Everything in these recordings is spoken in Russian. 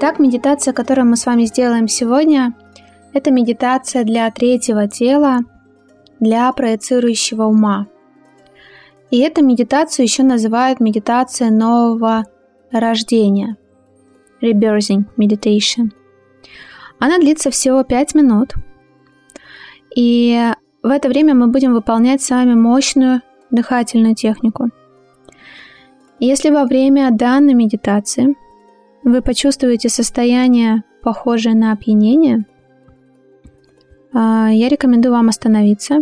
Итак, медитация, которую мы с вами сделаем сегодня, это медитация для третьего тела, для проецирующего ума. И эту медитацию еще называют медитация нового рождения. Rebirthing Meditation. Она длится всего 5 минут. И в это время мы будем выполнять с вами мощную дыхательную технику. Если во время данной медитации – вы почувствуете состояние, похожее на опьянение, а, я рекомендую вам остановиться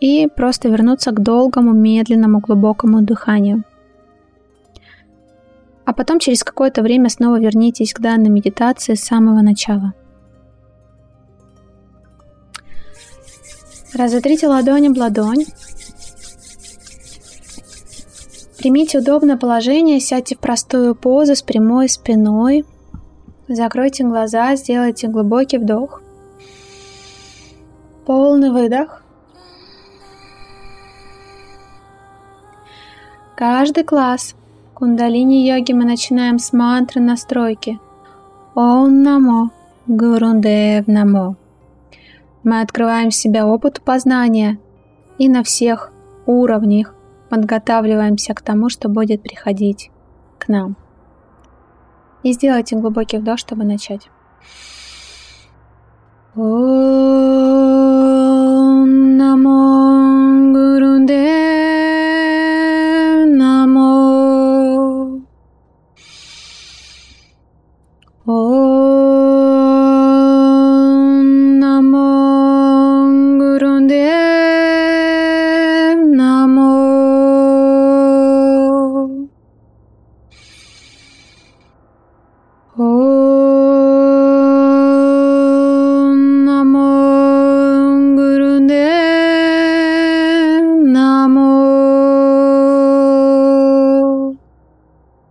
и просто вернуться к долгому, медленному, глубокому дыханию. А потом через какое-то время снова вернитесь к данной медитации с самого начала. Разотрите ладонь об ладонь Примите удобное положение, сядьте в простую позу с прямой спиной. Закройте глаза, сделайте глубокий вдох. Полный выдох. Каждый класс кундалини-йоги мы начинаем с мантры настройки. Ом намо, гурундев намо. Мы открываем себя опыту познания и на всех уровнях подготавливаемся к тому, что будет приходить к нам. И сделайте глубокий вдох, чтобы начать.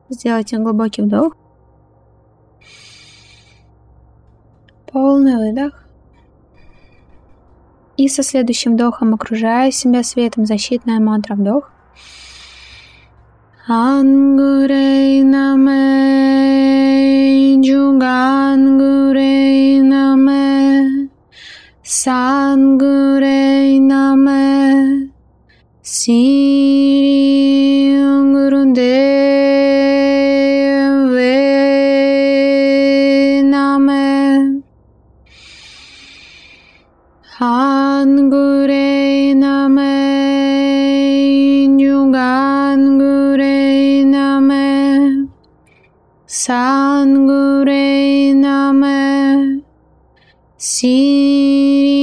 Сделайте глубокий вдох. Полный выдох. И со следующим вдохом окружая себя светом защитная мантра вдох. Ангурей наме, джугангурей наме, сангурей наме, сири Sangure name, Siri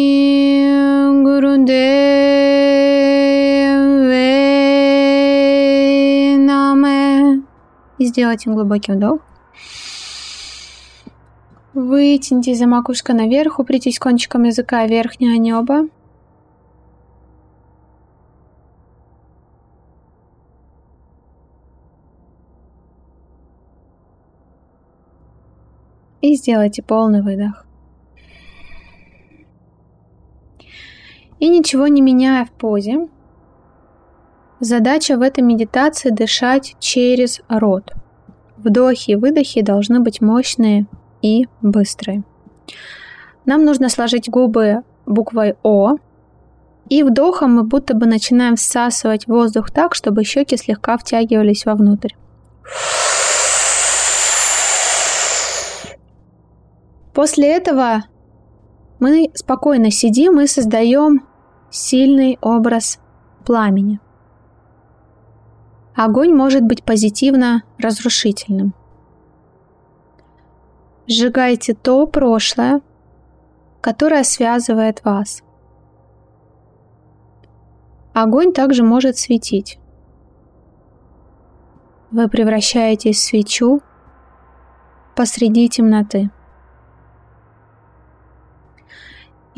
Гурудеве наме. И сделайте глубокий вдох. Вытяните за макушка наверх, упритесь кончиком языка верхнее небо. И сделайте полный выдох. И ничего не меняя в позе, задача в этой медитации дышать через рот. Вдохи и выдохи должны быть мощные и быстрый. Нам нужно сложить губы буквой О. И вдохом мы будто бы начинаем всасывать воздух так, чтобы щеки слегка втягивались вовнутрь. После этого мы спокойно сидим и создаем сильный образ пламени. Огонь может быть позитивно разрушительным – Сжигайте то прошлое, которое связывает вас. Огонь также может светить. Вы превращаетесь в свечу посреди темноты.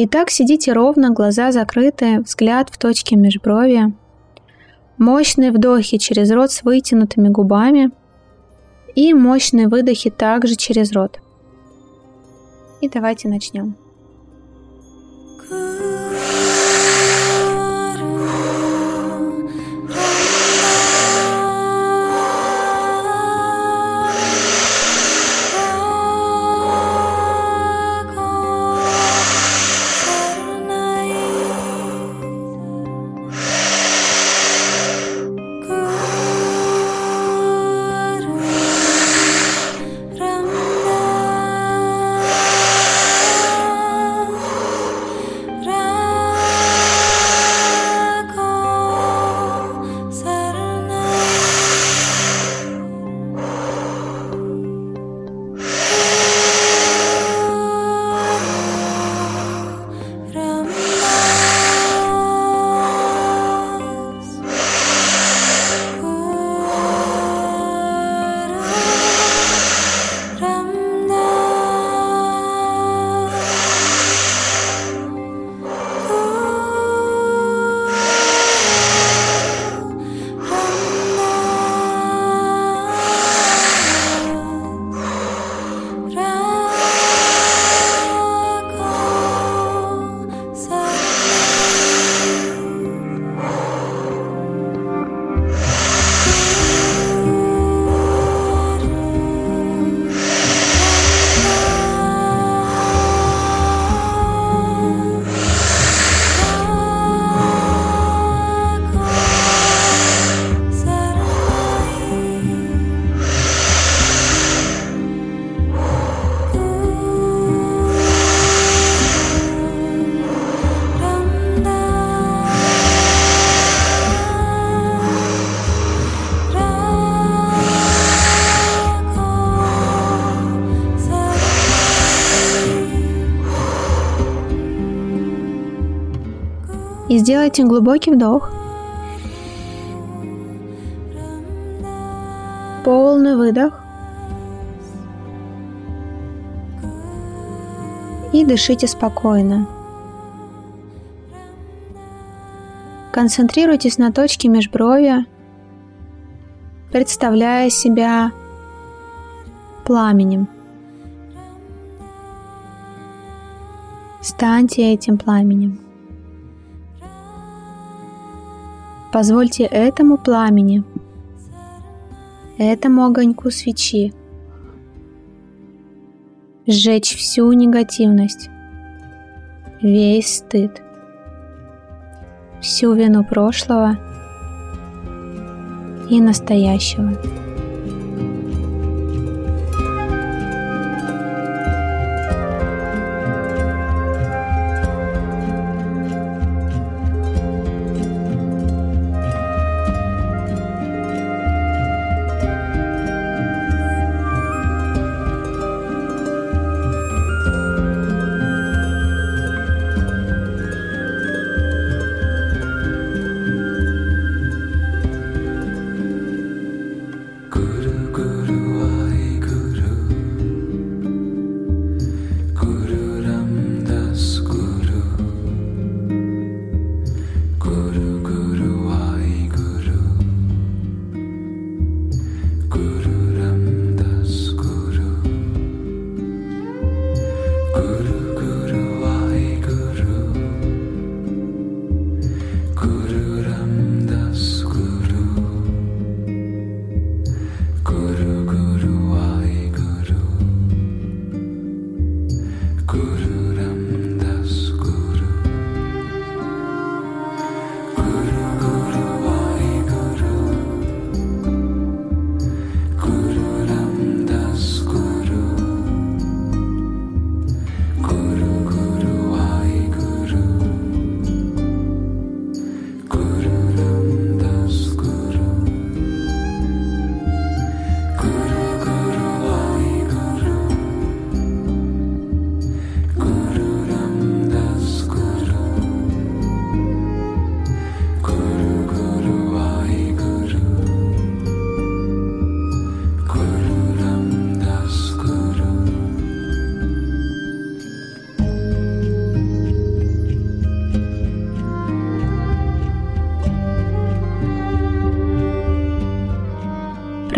Итак, сидите ровно, глаза закрыты, взгляд в точке межброви. Мощные вдохи через рот с вытянутыми губами и мощные выдохи также через рот. И давайте начнем. Сделайте глубокий вдох. Полный выдох. И дышите спокойно. Концентрируйтесь на точке межброви, представляя себя пламенем. Станьте этим пламенем. Позвольте этому пламени, этому огоньку свечи сжечь всю негативность, весь стыд, всю вину прошлого и настоящего.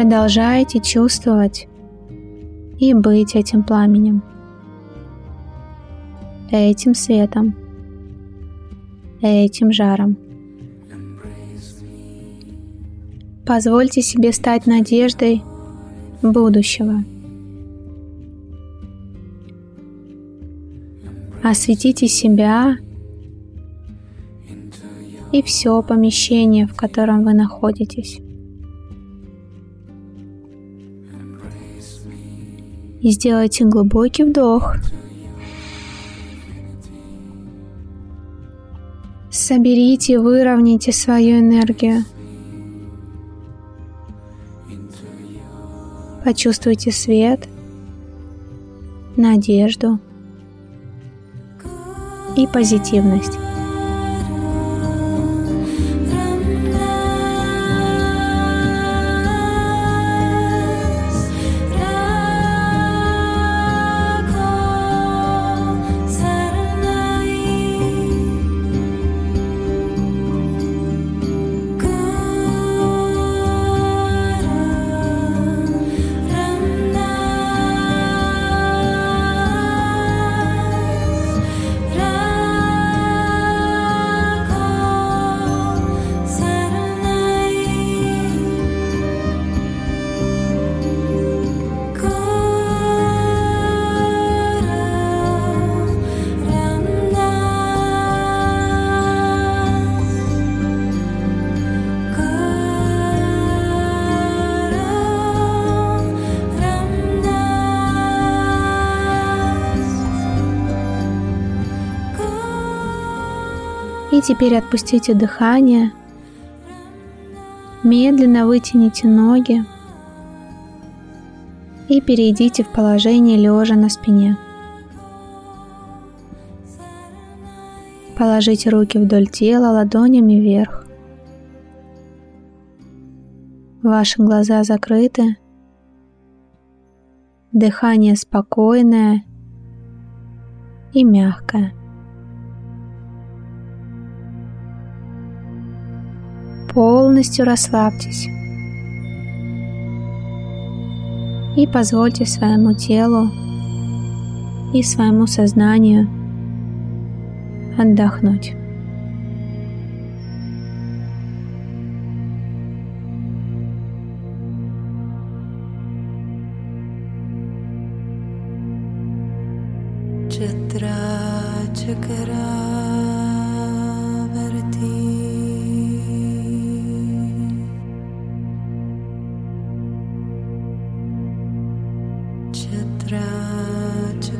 Продолжайте чувствовать и быть этим пламенем, этим светом, этим жаром. Позвольте себе стать надеждой будущего. Осветите себя и все помещение, в котором вы находитесь. И сделайте глубокий вдох. Соберите и выровняйте свою энергию. Почувствуйте свет, надежду и позитивность. И теперь отпустите дыхание. Медленно вытяните ноги и перейдите в положение лежа на спине. Положите руки вдоль тела ладонями вверх. Ваши глаза закрыты. Дыхание спокойное и мягкое. Полностью расслабьтесь. И позвольте своему телу и своему сознанию отдохнуть.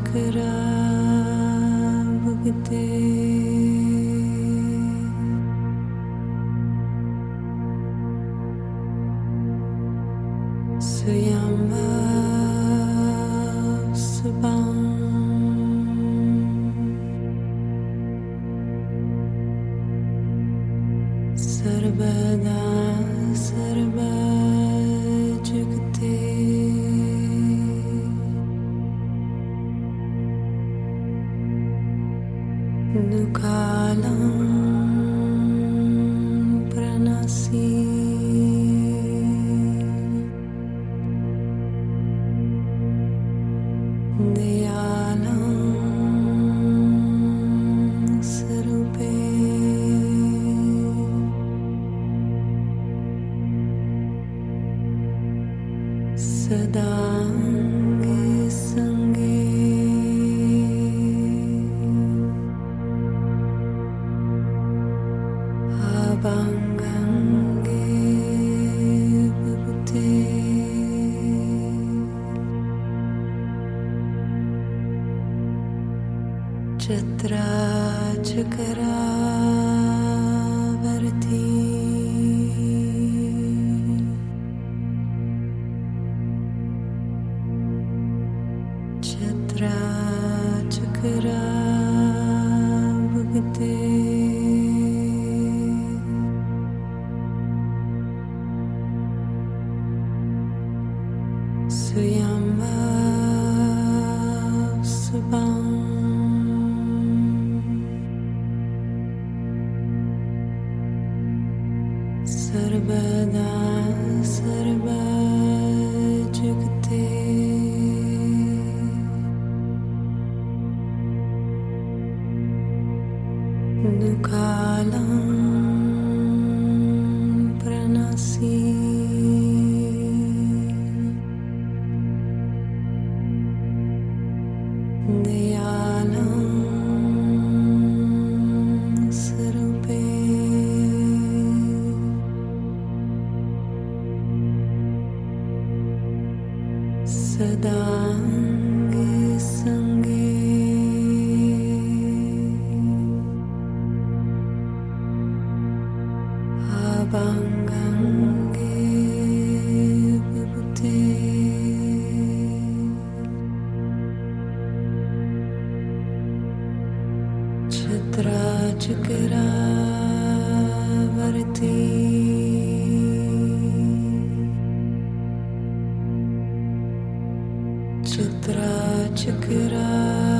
सर्वदा atrás. the Chitra Chakra.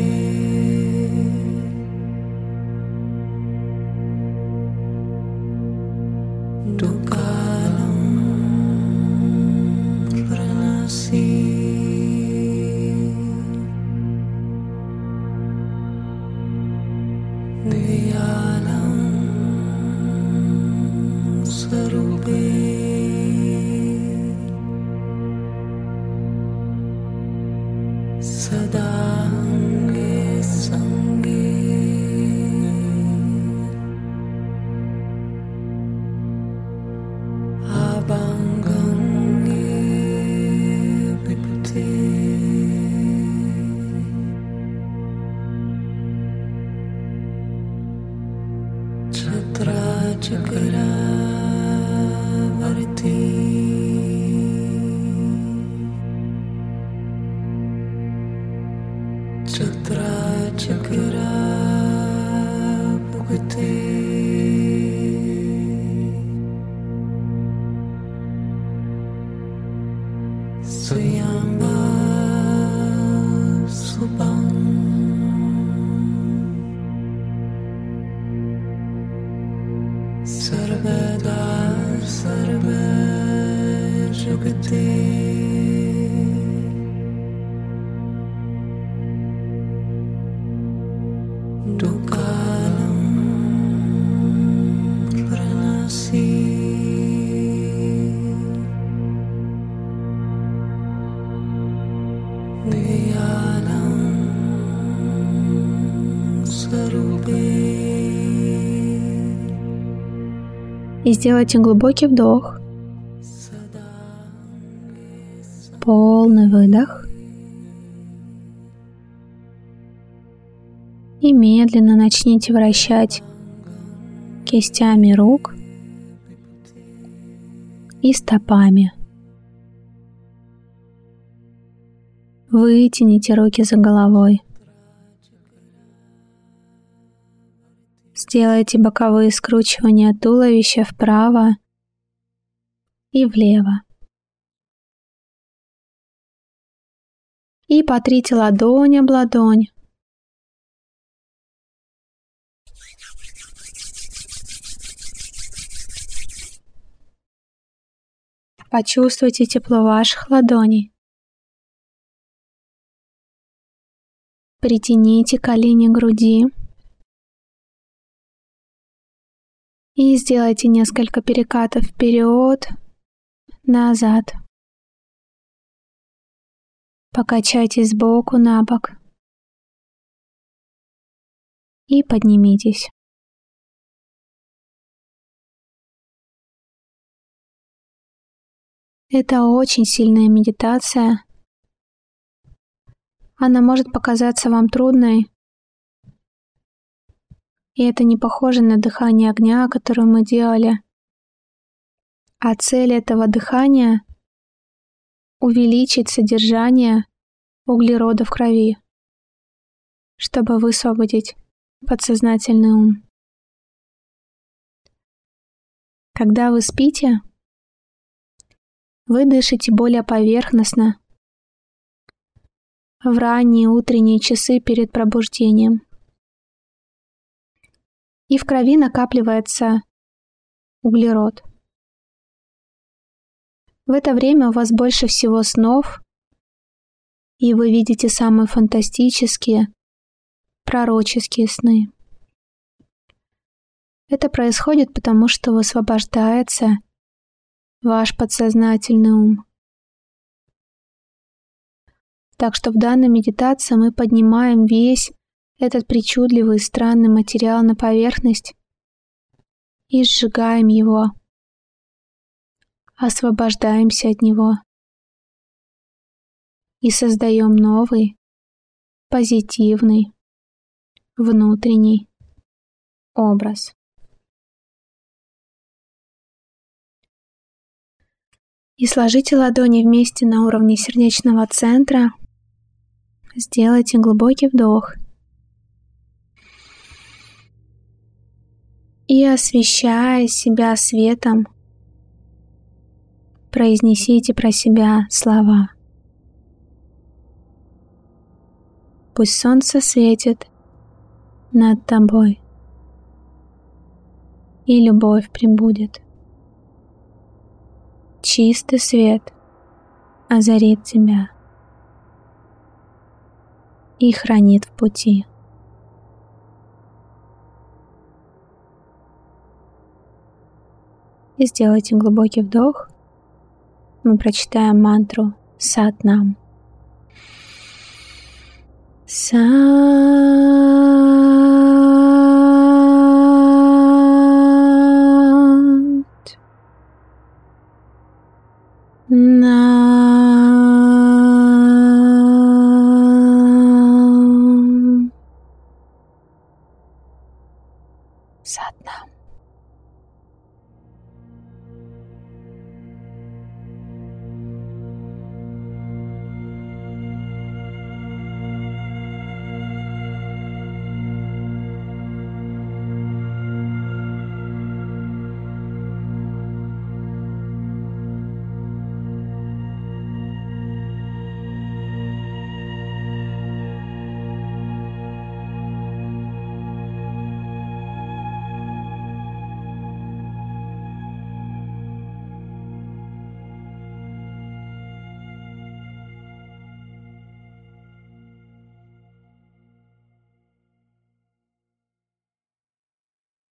सदा सङ्गे И сделайте глубокий вдох, полный выдох. И медленно начните вращать кистями рук и стопами. Вытяните руки за головой. Сделайте боковые скручивания туловища вправо и влево. И потрите ладонь об ладонь. Почувствуйте тепло ваших ладоней. Притяните колени к груди. И сделайте несколько перекатов вперед, назад. Покачайтесь сбоку на бок. И поднимитесь. Это очень сильная медитация. Она может показаться вам трудной, и это не похоже на дыхание огня, которое мы делали. А цель этого дыхания — увеличить содержание углерода в крови, чтобы высвободить подсознательный ум. Когда вы спите, вы дышите более поверхностно в ранние утренние часы перед пробуждением. И в крови накапливается углерод. В это время у вас больше всего снов, и вы видите самые фантастические, пророческие сны. Это происходит потому, что высвобождается ваш подсознательный ум. Так что в данной медитации мы поднимаем весь этот причудливый и странный материал на поверхность и сжигаем его. Освобождаемся от него и создаем новый, позитивный, внутренний образ. И сложите ладони вместе на уровне сердечного центра. Сделайте глубокий вдох. И освещая себя светом, произнесите про себя слова. Пусть солнце светит над тобой, и любовь прибудет чистый свет озарит тебя и хранит в пути. и сделайте глубокий вдох, мы прочитаем мантру «Сад нам». Сад. Нам. Сад нам.